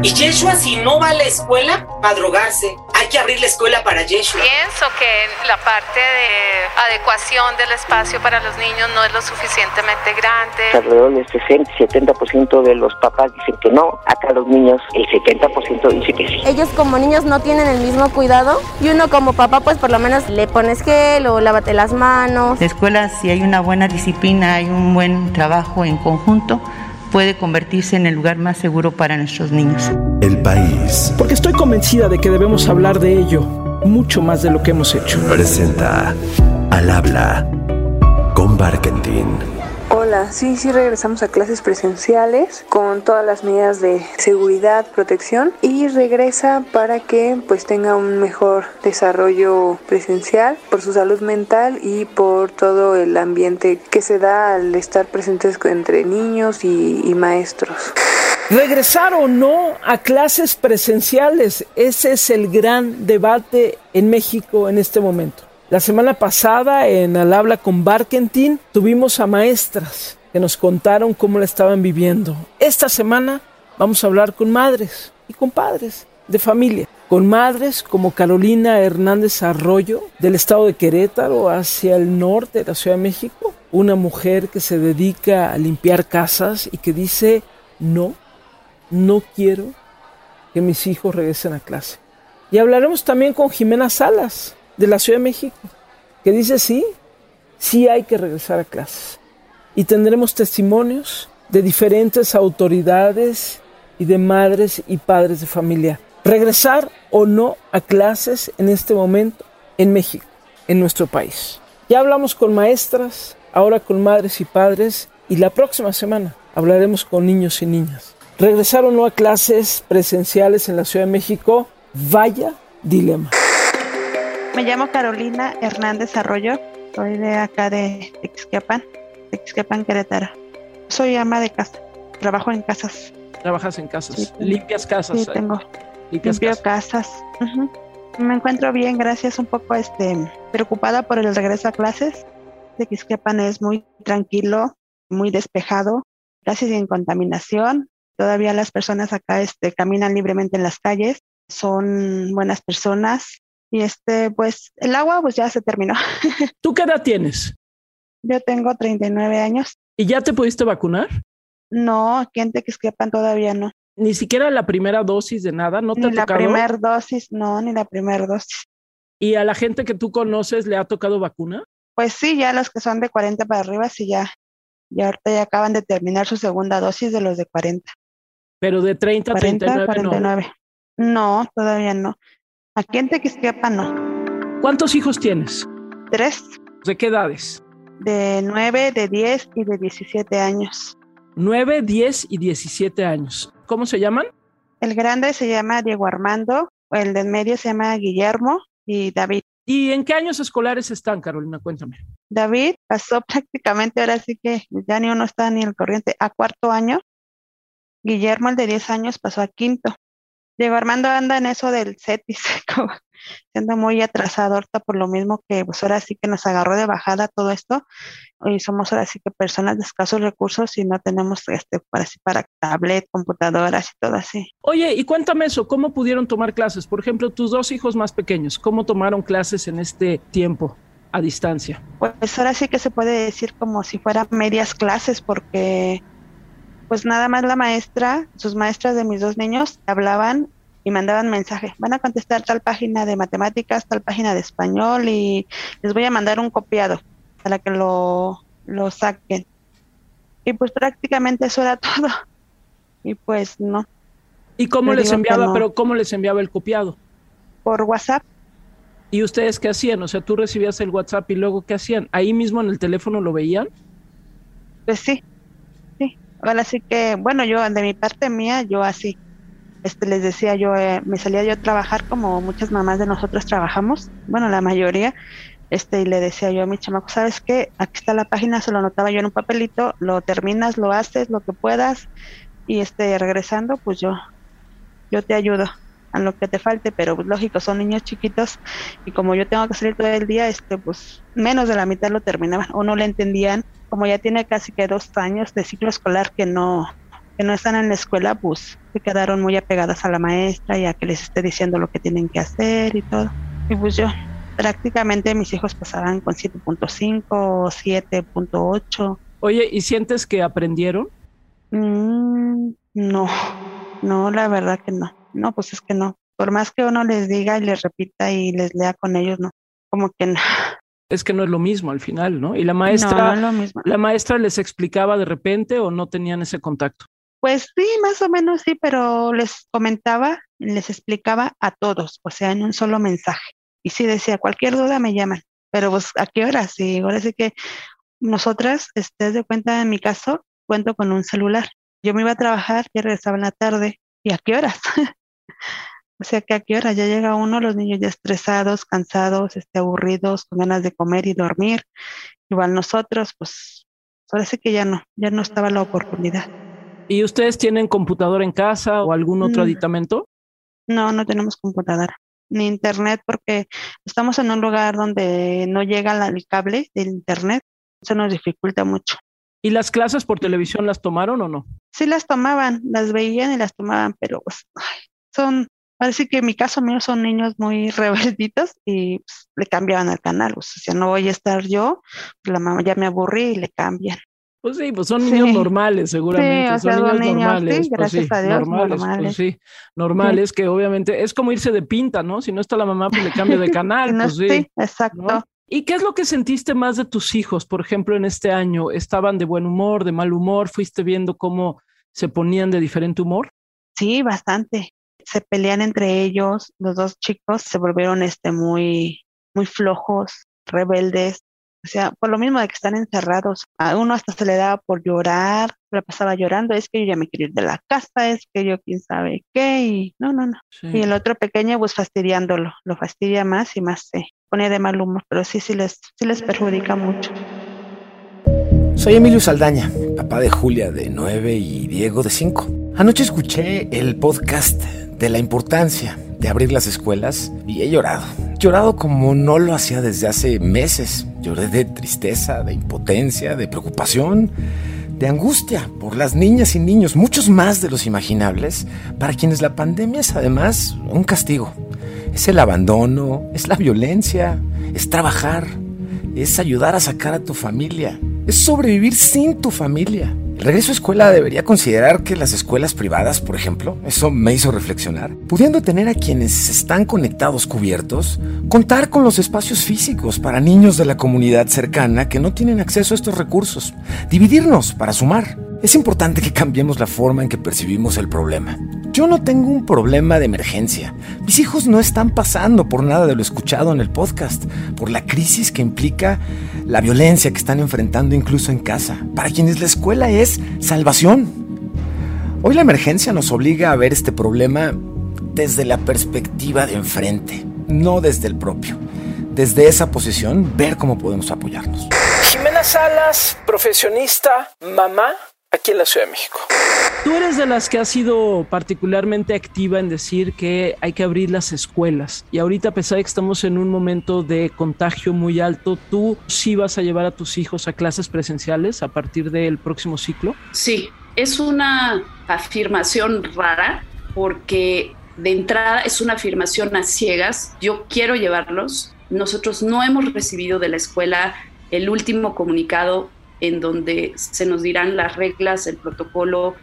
Y Yeshua, si no va a la escuela, va a drogarse. Hay que abrir la escuela para Yeshua. Pienso que la parte de adecuación del espacio para los niños no es lo suficientemente grande. Alrededor del 60-70% de los papás dicen que no. Acá los niños, el 70% dice que sí. Ellos como niños no tienen el mismo cuidado y uno como papá pues por lo menos le pones gel o lávate las manos. La escuela si hay una buena disciplina, hay un buen trabajo en conjunto puede convertirse en el lugar más seguro para nuestros niños. El país. Porque estoy convencida de que debemos hablar de ello mucho más de lo que hemos hecho. Presenta Al habla con Barkentin. Hola, sí, sí regresamos a clases presenciales con todas las medidas de seguridad, protección y regresa para que pues tenga un mejor desarrollo presencial por su salud mental y por todo el ambiente que se da al estar presentes entre niños y, y maestros. Regresar o no a clases presenciales, ese es el gran debate en México en este momento. La semana pasada en Al habla con Barkentin tuvimos a maestras que nos contaron cómo la estaban viviendo. Esta semana vamos a hablar con madres y con padres de familia, con madres como Carolina Hernández Arroyo del estado de Querétaro hacia el norte de la Ciudad de México, una mujer que se dedica a limpiar casas y que dice, no, no quiero que mis hijos regresen a clase. Y hablaremos también con Jimena Salas, de la Ciudad de México, que dice sí, sí hay que regresar a clases. Y tendremos testimonios de diferentes autoridades y de madres y padres de familia. Regresar o no a clases en este momento en México, en nuestro país. Ya hablamos con maestras, ahora con madres y padres y la próxima semana hablaremos con niños y niñas. Regresar o no a clases presenciales en la Ciudad de México, vaya dilema. Me llamo Carolina Hernández Arroyo, soy de acá de Texquiapan, Texquiapan, Querétaro. Soy ama de casa, trabajo en casas. Trabajas en casas, limpias casas. Sí, tengo. Limpias Limpio casas. Me encuentro bien, gracias. Un poco este, preocupada por el regreso a clases. Texquiapan es muy tranquilo, muy despejado, casi sin contaminación. Todavía las personas acá este, caminan libremente en las calles, son buenas personas, y este, pues el agua pues ya se terminó. ¿Tú qué edad tienes? Yo tengo 39 años. ¿Y ya te pudiste vacunar? No, aquí en Texquiapan todavía no. Ni siquiera la primera dosis de nada, ¿no te ni la primera dosis, no, ni la primera dosis. ¿Y a la gente que tú conoces le ha tocado vacuna? Pues sí, ya los que son de 40 para arriba, sí ya. Y ahorita ya acaban de terminar su segunda dosis de los de 40. Pero de 30 a 39 49. No. no, todavía no. Aquí en Tequisquiapan no. ¿Cuántos hijos tienes? Tres. ¿De qué edades? De nueve, de diez y de diecisiete años. Nueve, diez y diecisiete años. ¿Cómo se llaman? El grande se llama Diego Armando, el del medio se llama Guillermo y David. ¿Y en qué años escolares están, Carolina? Cuéntame. David pasó prácticamente, ahora sí que ya ni uno está ni el corriente, a cuarto año. Guillermo, el de diez años, pasó a quinto. Diego Armando anda en eso del CETIS, siendo muy atrasado ahorita por lo mismo que pues ahora sí que nos agarró de bajada todo esto y somos ahora sí que personas de escasos recursos y no tenemos este para, para tablet, computadoras y todo así. Oye, y cuéntame eso, ¿cómo pudieron tomar clases? Por ejemplo, tus dos hijos más pequeños, ¿cómo tomaron clases en este tiempo? a distancia? Pues ahora sí que se puede decir como si fueran medias clases porque pues nada más la maestra, sus maestras de mis dos niños hablaban y mandaban mensaje. Van a contestar tal página de matemáticas, tal página de español y les voy a mandar un copiado para que lo, lo saquen. Y pues prácticamente eso era todo. Y pues no. ¿Y cómo les enviaba, pero cómo les enviaba el copiado? Por WhatsApp. ¿Y ustedes qué hacían? O sea, tú recibías el WhatsApp y luego qué hacían? ¿Ahí mismo en el teléfono lo veían? Pues sí, Ahora sí que, bueno, yo de mi parte mía, yo así, este, les decía yo, eh, me salía yo a trabajar como muchas mamás de nosotros trabajamos, bueno, la mayoría, este, y le decía yo a mi chamaco, ¿sabes qué? Aquí está la página, se lo anotaba yo en un papelito, lo terminas, lo haces, lo que puedas, y este, regresando, pues yo, yo te ayudo a lo que te falte, pero pues, lógico, son niños chiquitos y como yo tengo que salir todo el día, este, pues menos de la mitad lo terminaban o no le entendían como ya tiene casi que dos años de ciclo escolar que no, que no están en la escuela, pues se quedaron muy apegadas a la maestra y a que les esté diciendo lo que tienen que hacer y todo. Y pues yo, prácticamente mis hijos pasaban con 7.5 o 7.8. Oye, ¿y sientes que aprendieron? Mm, no, no, la verdad que no. No, pues es que no. Por más que uno les diga y les repita y les lea con ellos, no. Como que no. Es que no es lo mismo al final, ¿no? Y la maestra, No, no la maestra les explicaba de repente o no tenían ese contacto. Pues sí, más o menos sí, pero les comentaba, les explicaba a todos, o sea, en un solo mensaje. Y sí decía, cualquier duda me llaman, pero pues a qué hora, sí, ahora sí que nosotras, estés de cuenta en mi caso, cuento con un celular. Yo me iba a trabajar y regresaba en la tarde, ¿y a qué horas? o sea que a qué hora ya llega uno, los niños ya estresados, cansados, este, aburridos, con ganas de comer y dormir. Igual nosotros, pues parece que ya no, ya no estaba la oportunidad. ¿Y ustedes tienen computadora en casa o algún otro Mm. aditamento? No, no tenemos computadora ni internet porque estamos en un lugar donde no llega el cable del internet. Eso nos dificulta mucho. ¿Y las clases por televisión las tomaron o no? Sí las tomaban, las veían y las tomaban, pero pues, ay, son, parece que en mi caso mío son niños muy rebelditos y pues, le cambiaban el canal. O sea, no voy a estar yo, pues, la mamá ya me aburrí y le cambian. Pues sí, pues son Sí. niños normales, seguramente. o sea, son niños niños, normales. sí, pues gracias sí, a Dios, normales, pues sí, normales, que obviamente es como irse de pinta, ¿no? Si no está la mamá, pues le cambia de canal, no, pues sí. sí, exacto. ¿no? ¿Y qué es lo que sentiste más de tus hijos, por ejemplo, en este año? ¿Estaban de buen humor, de mal humor? ¿Fuiste viendo cómo se ponían de diferente humor? Sí, bastante. Se pelean entre ellos, los dos chicos se volvieron este muy, muy flojos, rebeldes. O sea, por lo mismo de que están encerrados. A uno hasta se le daba por llorar, la pasaba llorando, es que yo ya me quiero ir de la casa, es que yo quién sabe qué, y no, no, no. Sí. Y el otro pequeño, pues fastidiándolo, lo fastidia más y más se pone de mal humor, pero sí, sí les, sí les perjudica mucho. Soy Emilio Saldaña, papá de Julia de 9 y Diego de 5. Anoche escuché el podcast de la importancia de abrir las escuelas y he llorado. Llorado como no lo hacía desde hace meses. Lloré de tristeza, de impotencia, de preocupación, de angustia por las niñas y niños, muchos más de los imaginables, para quienes la pandemia es además un castigo. Es el abandono, es la violencia, es trabajar, es ayudar a sacar a tu familia, es sobrevivir sin tu familia. El regreso a escuela debería considerar que las escuelas privadas, por ejemplo, eso me hizo reflexionar, pudiendo tener a quienes están conectados cubiertos, contar con los espacios físicos para niños de la comunidad cercana que no tienen acceso a estos recursos, dividirnos para sumar. Es importante que cambiemos la forma en que percibimos el problema. Yo no tengo un problema de emergencia. Mis hijos no están pasando por nada de lo escuchado en el podcast, por la crisis que implica la violencia que están enfrentando incluso en casa, para quienes la escuela es salvación. Hoy la emergencia nos obliga a ver este problema desde la perspectiva de enfrente, no desde el propio. Desde esa posición, ver cómo podemos apoyarnos. Jimena Salas, profesionista, mamá, aquí en la Ciudad de México. Tú eres de las que ha sido particularmente activa en decir que hay que abrir las escuelas. Y ahorita, a pesar de que estamos en un momento de contagio muy alto, ¿tú sí vas a llevar a tus hijos a clases presenciales a partir del próximo ciclo? Sí, es una afirmación rara porque de entrada es una afirmación a ciegas. Yo quiero llevarlos. Nosotros no hemos recibido de la escuela el último comunicado en donde se nos dirán las reglas, el protocolo,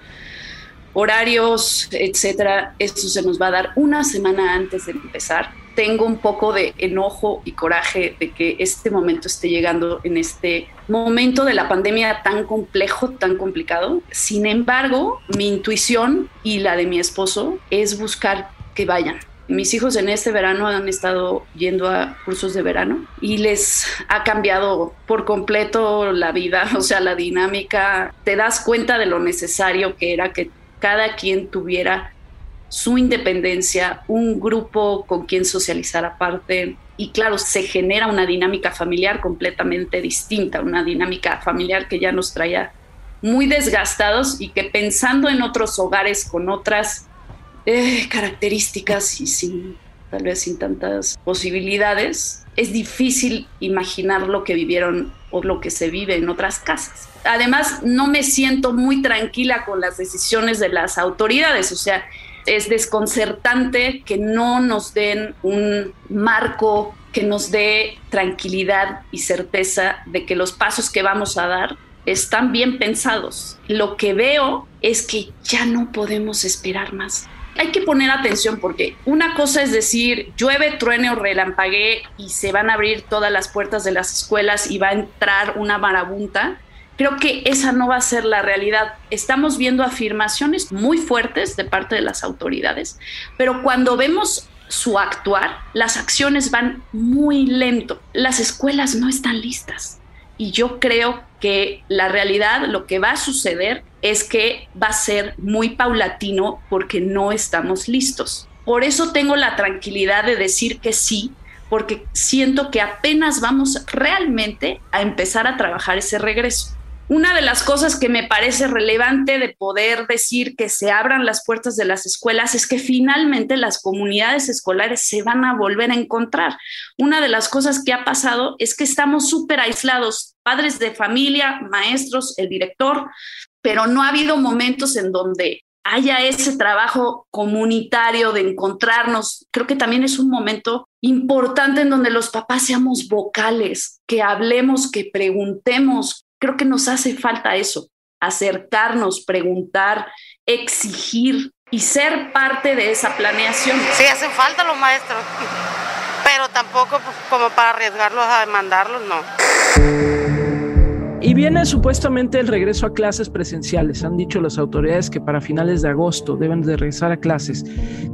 horarios, etcétera. Eso se nos va a dar una semana antes de empezar. Tengo un poco de enojo y coraje de que este momento esté llegando en este momento de la pandemia tan complejo, tan complicado. Sin embargo, mi intuición y la de mi esposo es buscar que vayan. Mis hijos en este verano han estado yendo a cursos de verano y les ha cambiado por completo la vida, o sea, la dinámica. Te das cuenta de lo necesario que era que cada quien tuviera su independencia, un grupo con quien socializar aparte. Y claro, se genera una dinámica familiar completamente distinta, una dinámica familiar que ya nos traía muy desgastados y que pensando en otros hogares con otras eh, características y sin tal vez sin tantas posibilidades, es difícil imaginar lo que vivieron o lo que se vive en otras casas. Además, no me siento muy tranquila con las decisiones de las autoridades, o sea, es desconcertante que no nos den un marco que nos dé tranquilidad y certeza de que los pasos que vamos a dar están bien pensados. Lo que veo es que ya no podemos esperar más. Hay que poner atención porque una cosa es decir, llueve, truene o relampaguee y se van a abrir todas las puertas de las escuelas y va a entrar una marabunta. Creo que esa no va a ser la realidad. Estamos viendo afirmaciones muy fuertes de parte de las autoridades, pero cuando vemos su actuar, las acciones van muy lento. Las escuelas no están listas. Y yo creo que la realidad, lo que va a suceder es que va a ser muy paulatino porque no estamos listos. Por eso tengo la tranquilidad de decir que sí, porque siento que apenas vamos realmente a empezar a trabajar ese regreso. Una de las cosas que me parece relevante de poder decir que se abran las puertas de las escuelas es que finalmente las comunidades escolares se van a volver a encontrar. Una de las cosas que ha pasado es que estamos súper aislados, padres de familia, maestros, el director, pero no ha habido momentos en donde haya ese trabajo comunitario de encontrarnos. Creo que también es un momento importante en donde los papás seamos vocales, que hablemos, que preguntemos, Creo que nos hace falta eso, acercarnos, preguntar, exigir y ser parte de esa planeación. Sí, hacen falta los maestros, pero tampoco pues, como para arriesgarlos a demandarlos, no. Y viene supuestamente el regreso a clases presenciales. Han dicho las autoridades que para finales de agosto deben de regresar a clases.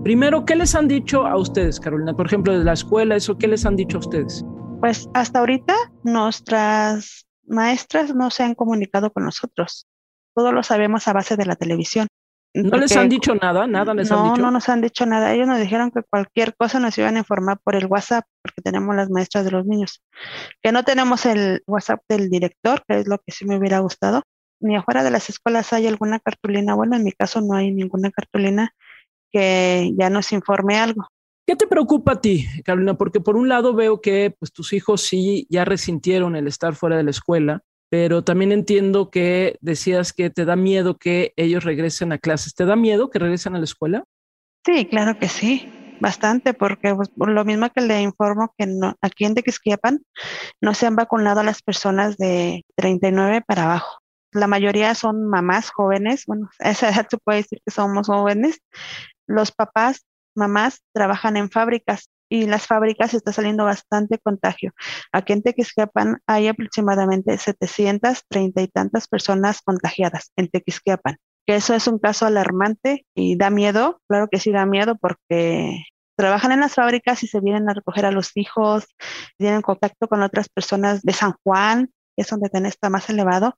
Primero, ¿qué les han dicho a ustedes, Carolina? Por ejemplo, de la escuela, eso, ¿qué les han dicho a ustedes? Pues hasta ahorita nuestras maestras no se han comunicado con nosotros. Todo lo sabemos a base de la televisión. ¿No les han dicho nada? ¿Nada les han dicho? No, no nos han dicho nada. Ellos nos dijeron que cualquier cosa nos iban a informar por el WhatsApp, porque tenemos las maestras de los niños. Que no tenemos el WhatsApp del director, que es lo que sí me hubiera gustado. Ni afuera de las escuelas hay alguna cartulina. Bueno, en mi caso no hay ninguna cartulina que ya nos informe algo. ¿Qué te preocupa a ti, Carolina? Porque por un lado veo que pues, tus hijos sí ya resintieron el estar fuera de la escuela, pero también entiendo que decías que te da miedo que ellos regresen a clases. ¿Te da miedo que regresen a la escuela? Sí, claro que sí, bastante, porque pues, por lo mismo que le informo que no, aquí en Tequisquiapan no se han vacunado a las personas de 39 para abajo. La mayoría son mamás jóvenes, bueno, a esa edad se puede decir que somos jóvenes. Los papás mamás trabajan en fábricas y las fábricas está saliendo bastante contagio. Aquí en Tequisquiapan hay aproximadamente 730 y tantas personas contagiadas en Tequisquiapan. Que eso es un caso alarmante y da miedo, claro que sí da miedo porque trabajan en las fábricas y se vienen a recoger a los hijos, tienen contacto con otras personas de San Juan, es donde está más elevado,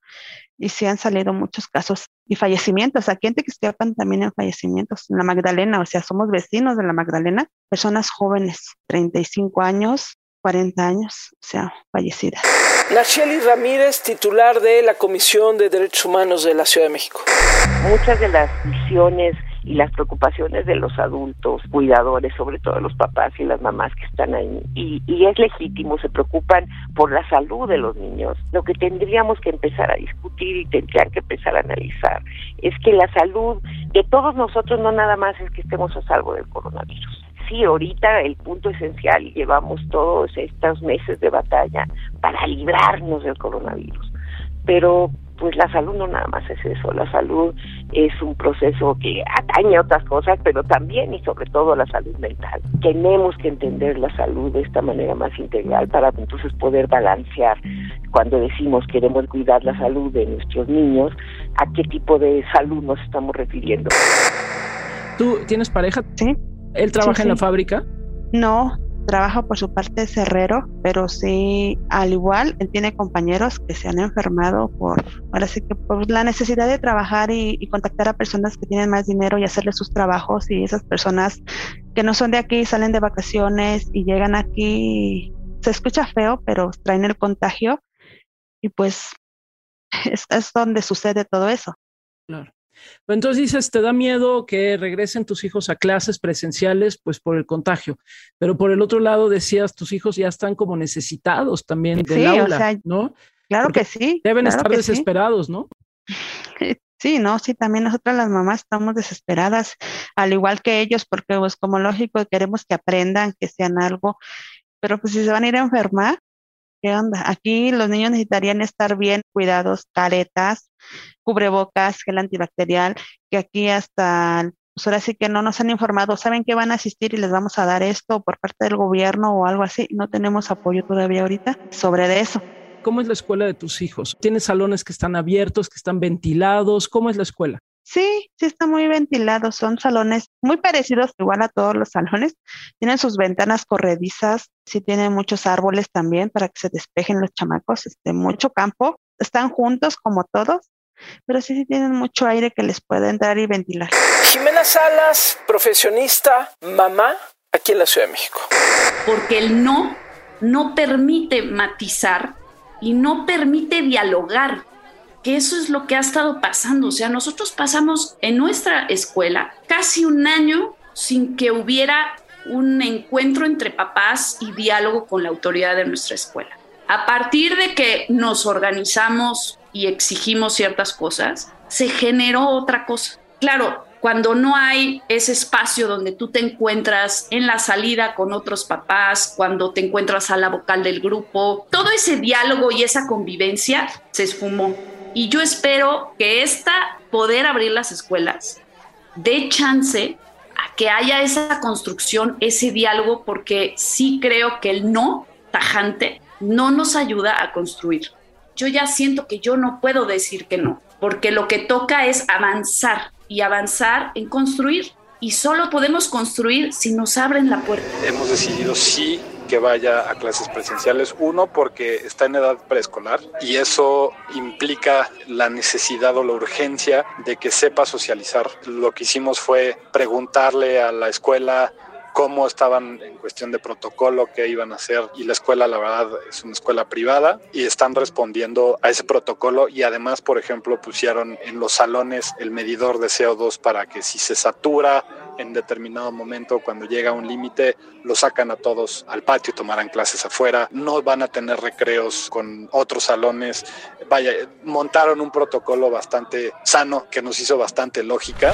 y sí han salido muchos casos y fallecimientos. Aquí en Tequisquiapan también hay fallecimientos. En la Magdalena, o sea, somos vecinos de la Magdalena, personas jóvenes, 35 años, 40 años, o sea, fallecidas. Nacheli Ramírez, titular de la Comisión de Derechos Humanos de la Ciudad de México. Muchas de las visiones y las preocupaciones de los adultos, cuidadores, sobre todo los papás y las mamás que están ahí. Y, es legítimo, se preocupan por la salud de los niños. Lo que tendríamos que empezar a discutir y tendrían que empezar a analizar es que la salud de todos nosotros no nada más es que estemos a salvo del coronavirus. Sí, ahorita el punto esencial, llevamos todos estos meses de batalla para librarnos del coronavirus, pero pues la salud no nada más es eso, la salud es un proceso que atañe a otras cosas, pero también y sobre todo la salud mental. Tenemos que entender la salud de esta manera más integral para entonces poder balancear cuando decimos queremos cuidar la salud de nuestros niños, a qué tipo de salud nos estamos refiriendo. ¿Tú tienes pareja? Sí. ¿Él trabaja en la fábrica? No, trabaja por su parte cerrero, pero sí, al igual, él tiene compañeros que se han enfermado por, ahora sí que por la necesidad de trabajar y, contactar a personas que tienen más dinero y hacerle sus trabajos y esas personas que no son de aquí salen de vacaciones y llegan aquí, se escucha feo, pero traen el contagio y pues es, es donde sucede todo eso. Pero entonces dices, te da miedo que regresen tus hijos a clases presenciales, pues por el contagio. Pero por el otro lado decías, tus hijos ya están como necesitados también del aula, ¿no? Claro que sí. Deben estar desesperados, ¿no? Sí, no, sí, también nosotras las mamás estamos desesperadas, al igual que ellos, porque pues como lógico queremos que aprendan, que sean algo, pero pues si se van a ir a enfermar, ¿qué onda? Aquí los niños necesitarían estar bien cuidados, caretas, cubrebocas, gel antibacterial, que aquí hasta pues ahora sí que no nos han informado, saben que van a asistir y les vamos a dar esto por parte del gobierno o algo así. No tenemos apoyo todavía ahorita sobre eso. ¿Cómo es la escuela de tus hijos? ¿Tienes salones que están abiertos, que están ventilados? ¿Cómo es la escuela? Sí, sí está muy ventilado. Son salones muy parecidos igual a todos los salones. Tienen sus ventanas corredizas, sí tienen muchos árboles también para que se despejen los chamacos, este, mucho campo. Están juntos como todos, pero sí, sí tienen mucho aire que les puede entrar y ventilar. Jimena Salas, profesionista, mamá, aquí en la Ciudad de México. Porque el no no permite matizar y no permite dialogar, que eso es lo que ha estado pasando. O sea, nosotros pasamos en nuestra escuela casi un año sin que hubiera un encuentro entre papás y diálogo con la autoridad de nuestra escuela. A partir de que nos organizamos y exigimos ciertas cosas, se generó otra cosa. Claro, cuando no hay ese espacio donde tú te encuentras en la salida con otros papás, cuando te encuentras a la vocal del grupo, todo ese diálogo y esa convivencia se esfumó. Y yo espero que esta poder abrir las escuelas dé chance a que haya esa construcción, ese diálogo, porque sí creo que el no tajante no nos ayuda a construir. Yo ya siento que yo no puedo decir que no, porque lo que toca es avanzar y avanzar en construir. Y solo podemos construir si nos abren la puerta. Hemos decidido sí vaya a clases presenciales. Uno, porque está en edad preescolar y eso implica la necesidad o la urgencia de que sepa socializar. Lo que hicimos fue preguntarle a la escuela cómo estaban en cuestión de protocolo, qué iban a hacer. Y la escuela, la verdad, es una escuela privada y están respondiendo a ese protocolo. Y además, por ejemplo, pusieron en los salones el medidor de CO2 para que si se satura en determinado momento, cuando llega a un límite, lo sacan a todos al patio tomarán clases afuera. No van a tener recreos con otros salones. Vaya, montaron un protocolo bastante sano que nos hizo bastante lógica.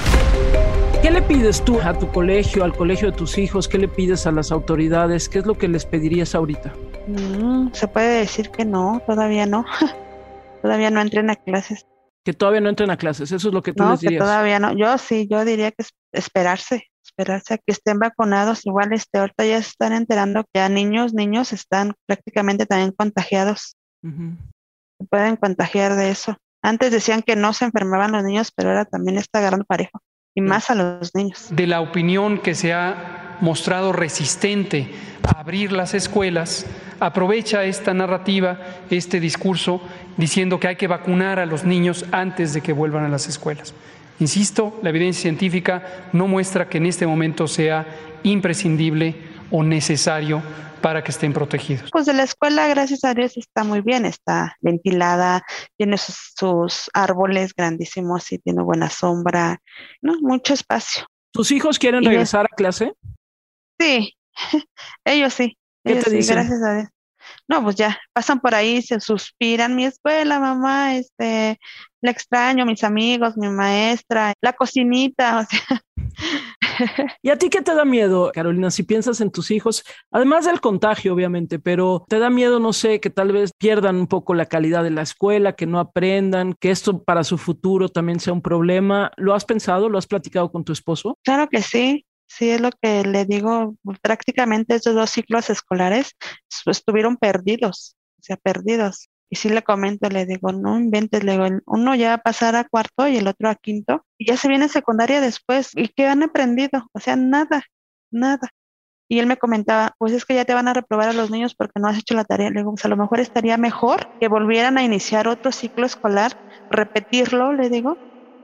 ¿Qué le pides tú a tu colegio, al colegio de tus hijos? ¿Qué le pides a las autoridades? ¿Qué es lo que les pedirías ahorita? Mm, se puede decir que no, todavía no. todavía no entren a clases. Que todavía no entren a clases, eso es lo que tú no, les dirías. Que todavía no. Yo sí, yo diría que esperarse, esperarse a que estén vacunados. Igual este, ahorita ya se están enterando que a niños, niños están prácticamente también contagiados. Se pueden contagiar de eso. Antes decían que no se enfermaban los niños, pero ahora también está agarrando parejo y más a los niños. De la opinión que se ha mostrado resistente a abrir las escuelas, aprovecha esta narrativa, este discurso, diciendo que hay que vacunar a los niños antes de que vuelvan a las escuelas. Insisto, la evidencia científica no muestra que en este momento sea imprescindible o necesario para que estén protegidos. Pues de la escuela, gracias a Dios, está muy bien, está ventilada, tiene sus, árboles grandísimos y tiene buena sombra, ¿no? Mucho espacio. ¿Tus hijos quieren regresar a clase? Sí, ellos sí. ¿Qué te dicen? Gracias a Dios. No, pues ya, pasan por ahí, se suspiran, mi escuela, mamá, este, la extraño, mis amigos, mi maestra, la cocinita, o sea. ¿Y a ti qué te da miedo, Carolina, si piensas en tus hijos? Además del contagio, obviamente, pero te da miedo, no sé, que tal vez pierdan un poco la calidad de la escuela, que no aprendan, que esto para su futuro también sea un problema. ¿Lo has pensado? ¿Lo has platicado con tu esposo? Claro que sí. Sí, es lo que le digo, prácticamente estos dos ciclos escolares estuvieron perdidos, o sea, perdidos. Y sí le comento, le digo, no inventes, le digo, uno ya va a pasar a cuarto y el otro a quinto, y ya se viene secundaria después. ¿Y qué han aprendido? O sea, nada, nada. Y él me comentaba, pues es que ya te van a reprobar a los niños porque no has hecho la tarea. Le digo, pues a lo mejor estaría mejor que volvieran a iniciar otro ciclo escolar, repetirlo, le digo,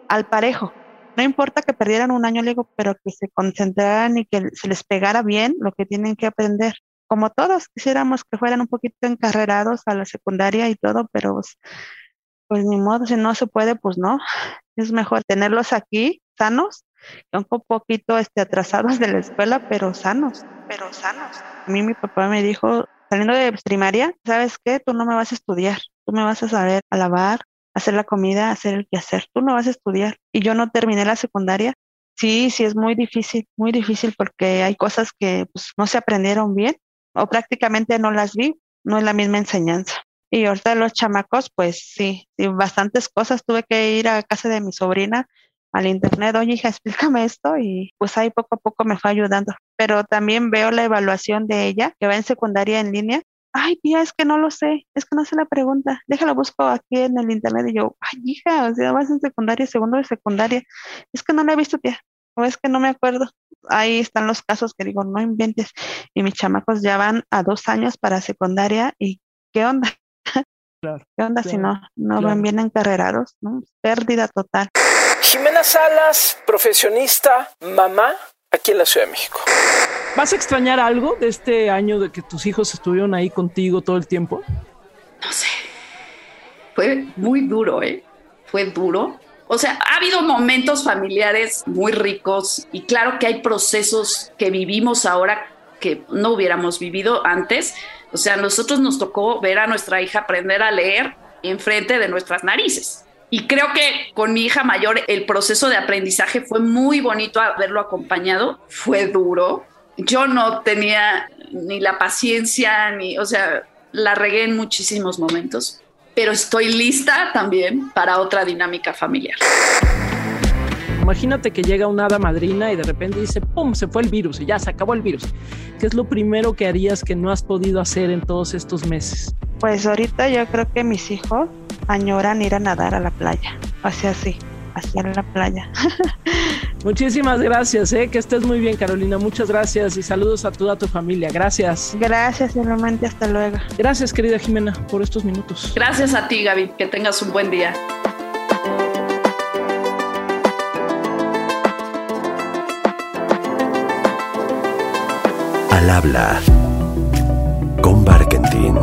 al parejo. No importa que perdieran un año, le pero que se concentraran y que se les pegara bien lo que tienen que aprender como todos quisiéramos que fueran un poquito encarrerados a la secundaria y todo, pero pues, pues ni modo, si no se puede, pues no. Es mejor tenerlos aquí sanos, un poquito este, atrasados de la escuela, pero sanos, pero sanos. A mí mi papá me dijo, saliendo de primaria, ¿sabes qué? Tú no me vas a estudiar, tú me vas a saber a lavar, hacer la comida, hacer el quehacer, tú no vas a estudiar. Y yo no terminé la secundaria. Sí, sí, es muy difícil, muy difícil porque hay cosas que pues, no se aprendieron bien o prácticamente no las vi, no es la misma enseñanza. Y ahorita los chamacos, pues sí, sí, bastantes cosas. Tuve que ir a casa de mi sobrina al internet, oye hija, explícame esto y pues ahí poco a poco me fue ayudando. Pero también veo la evaluación de ella, que va en secundaria en línea. Ay, tía, es que no lo sé, es que no sé la pregunta. Déjalo busco aquí en el internet y yo, ay, hija, o sea, vas en secundaria, segundo de secundaria. Es que no la he visto, tía, o es que no me acuerdo. Ahí están los casos que digo, no inventes. Y mis chamacos ya van a dos años para secundaria y ¿qué onda? ¿Qué onda si no, no van bien encarrerados? ¿no? Pérdida total. Jimena Salas, profesionista, mamá, aquí en la Ciudad de México. ¿Vas a extrañar algo de este año de que tus hijos estuvieron ahí contigo todo el tiempo? No sé. Fue muy duro, ¿eh? Fue duro. O sea, ha habido momentos familiares muy ricos y claro que hay procesos que vivimos ahora que no hubiéramos vivido antes. O sea, a nosotros nos tocó ver a nuestra hija aprender a leer enfrente de nuestras narices. Y creo que con mi hija mayor el proceso de aprendizaje fue muy bonito haberlo acompañado, fue duro. Yo no tenía ni la paciencia, ni, o sea, la regué en muchísimos momentos, pero estoy lista también para otra dinámica familiar. Imagínate que llega una hada madrina y de repente dice, ¡pum! Se fue el virus y ya se acabó el virus. ¿Qué es lo primero que harías que no has podido hacer en todos estos meses? Pues ahorita yo creo que mis hijos añoran ir a nadar a la playa, así así, hacia la playa. Muchísimas gracias, ¿eh? que estés muy bien Carolina, muchas gracias y saludos a toda tu familia, gracias. Gracias, solamente hasta luego. Gracias querida Jimena por estos minutos. Gracias a ti Gaby, que tengas un buen día. Al habla con Barkentin.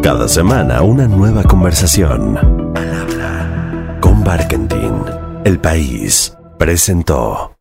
Cada semana una nueva conversación. Al habla con Barkentin. El país presentó.